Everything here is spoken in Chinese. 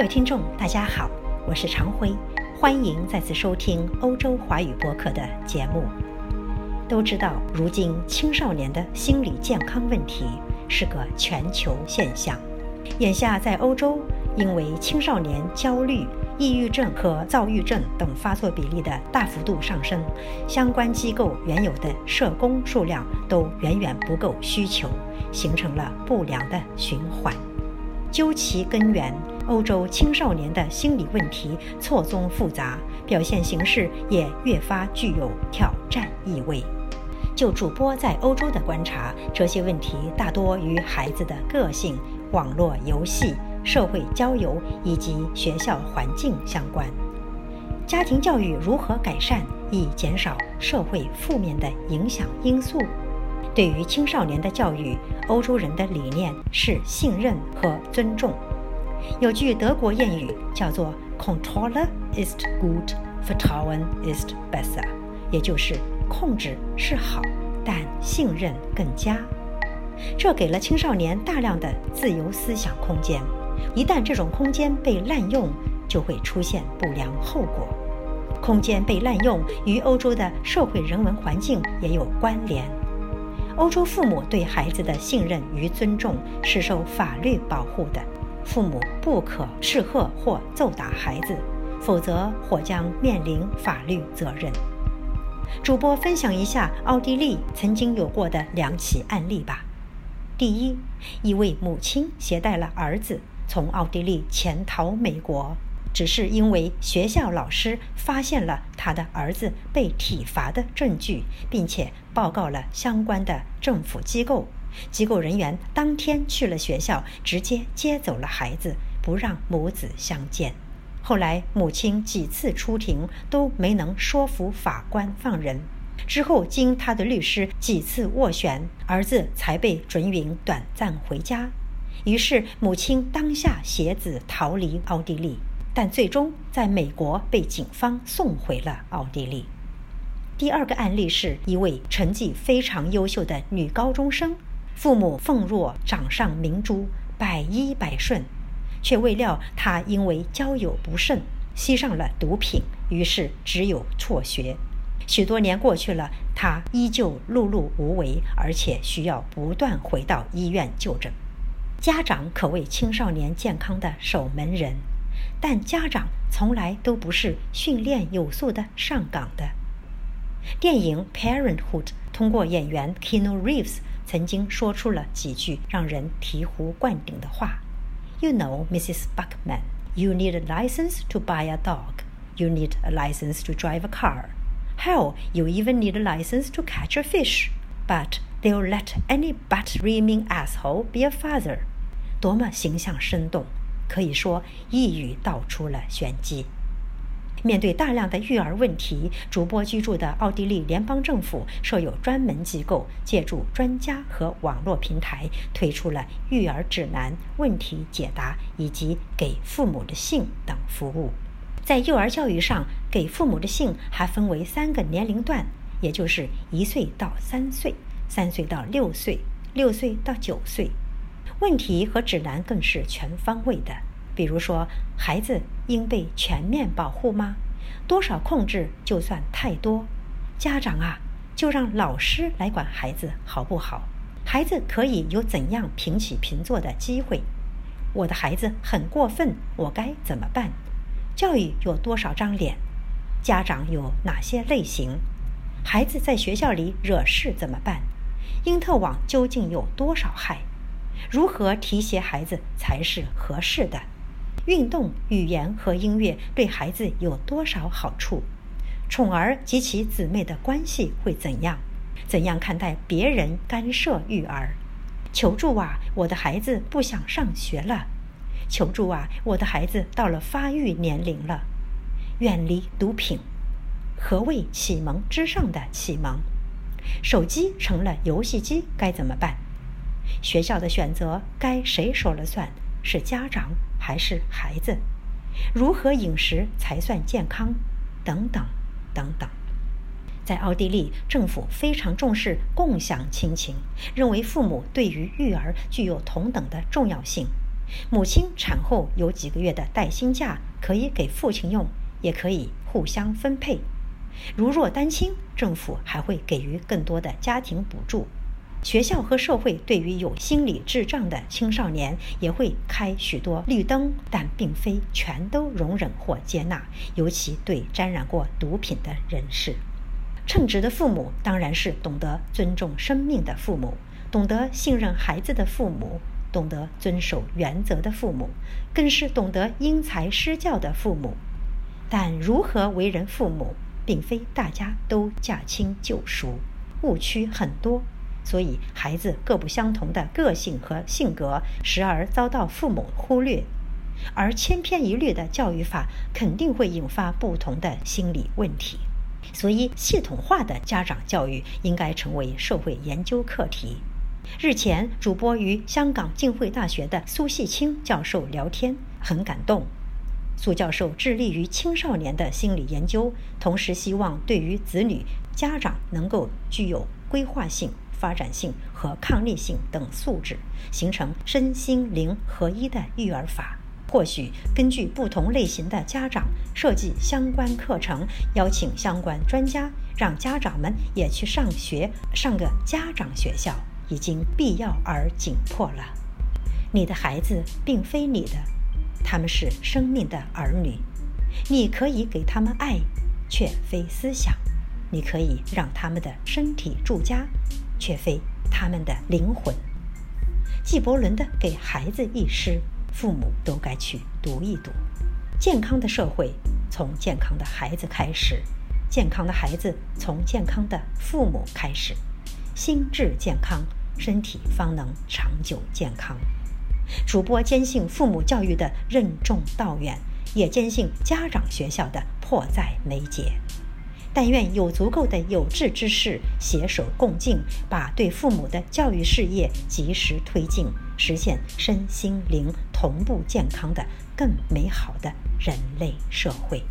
各位听众，大家好，我是常辉，欢迎再次收听欧洲华语播客的节目。都知道，如今青少年的心理健康问题是个全球现象。眼下在欧洲，因为青少年焦虑、抑郁症和躁郁症等发作比例的大幅度上升，相关机构原有的社工数量都远远不够需求，形成了不良的循环。究其根源，欧洲青少年的心理问题错综复杂，表现形式也越发具有挑战意味。就主播在欧洲的观察，这些问题大多与孩子的个性、网络游戏、社会交友以及学校环境相关。家庭教育如何改善，以减少社会负面的影响因素？对于青少年的教育，欧洲人的理念是信任和尊重。有句德国谚语叫做 “Controller ist gut, Vertrauen ist besser”，也就是控制是好，但信任更佳。这给了青少年大量的自由思想空间。一旦这种空间被滥用，就会出现不良后果。空间被滥用与欧洲的社会人文环境也有关联。欧洲父母对孩子的信任与尊重是受法律保护的，父母不可斥喝或揍打孩子，否则或将面临法律责任。主播分享一下奥地利曾经有过的两起案例吧。第一，一位母亲携带了儿子从奥地利潜逃美国。只是因为学校老师发现了他的儿子被体罚的证据，并且报告了相关的政府机构，机构人员当天去了学校，直接接走了孩子，不让母子相见。后来母亲几次出庭都没能说服法官放人，之后经他的律师几次斡旋，儿子才被准允短暂回家。于是母亲当下携子逃离奥地利。但最终在美国被警方送回了奥地利。第二个案例是一位成绩非常优秀的女高中生，父母奉若掌上明珠，百依百顺，却未料他因为交友不慎，吸上了毒品，于是只有辍学。许多年过去了，他依旧碌碌无为，而且需要不断回到医院就诊。家长可谓青少年健康的守门人。但家长从来都不是训练有素的上岗的。电影《Parenthood》通过演员 Keanu Reeves 曾经说出了几句让人醍醐灌顶的话：“You know, Mrs. Buckman, you need a license to buy a dog. You need a license to drive a car. Hell, you even need a license to catch a fish. But they'll let any butt-rimming asshole be a father.” 多么形象生动！可以说一语道出了玄机。 面对大量的育儿问题，主播居住的奥地利联邦政府设有专门机构，借助专家和网络平台，推出了育儿指南、问题解答以及给父母的信等服务。在幼儿教育上，给父母的信还分为三个年龄段，也就是一岁到三岁、三岁到六岁、六岁到九岁。问题和指南更是全方位的，比如说，孩子应被全面保护吗？多少控制就算太多？家长啊，就让老师来管孩子好不好？孩子可以有怎样平起平坐的机会？我的孩子很过分，我该怎么办？教育有多少张脸？家长有哪些类型？孩子在学校里惹事怎么办？因特网究竟有多少害？如何提携孩子才是合适的？运动、语言和音乐对孩子有多少好处？宠儿及其姊妹的关系会怎样？怎样看待别人干涉育儿？求助啊！我的孩子不想上学了。求助啊！我的孩子到了发育年龄了。远离毒品。何谓启蒙之上的启蒙？手机成了游戏机，该怎么办？学校的选择该谁说了算？是家长还是孩子？如何饮食才算健康？等等等等。在奥地利，政府非常重视共享亲情，认为父母对于育儿具有同等的重要性。母亲产后有几个月的带薪假，可以给父亲用，也可以互相分配。如若单亲，政府还会给予更多的家庭补助。学校和社会对于有心理智障的青少年也会开许多绿灯，但并非全都容忍或接纳，尤其对沾染过毒品的人士。称职的父母当然是懂得尊重生命的父母，懂得信任孩子的父母，懂得遵守原则的父母，更是懂得因材施教的父母。但如何为人父母，并非大家都驾轻就熟，误区很多。所以，孩子各不相同的个性和性格，时而遭到父母忽略，而千篇一律的教育法肯定会引发不同的心理问题。所以，系统化的家长教育应该成为社会研究课题。日前，主播与香港浸会大学的苏细清教授聊天，很感动。苏教授致力于青少年的心理研究，同时希望对于子女、家长能够具有规划性。发展性和抗逆性等素质，形成身心灵合一的育儿法。或许根据不同类型的家长设计相关课程，邀请相关专家，让家长们也去上学，上个家长学校，已经必要而紧迫了。你的孩子并非你的，他们是生命的儿女，你可以给他们爱，却非思想；你可以让他们的身体住家。却非他们的灵魂。纪伯伦的《给孩子一诗》，父母都该去读一读。健康的社会从健康的孩子开始，健康的孩子从健康的父母开始。心智健康，身体方能长久健康。主播坚信父母教育的任重道远，也坚信家长学校的迫在眉睫。但愿有足够的有志之士携手共进，把对父母的教育事业及时推进，实现身心灵同步健康的更美好的人类社会。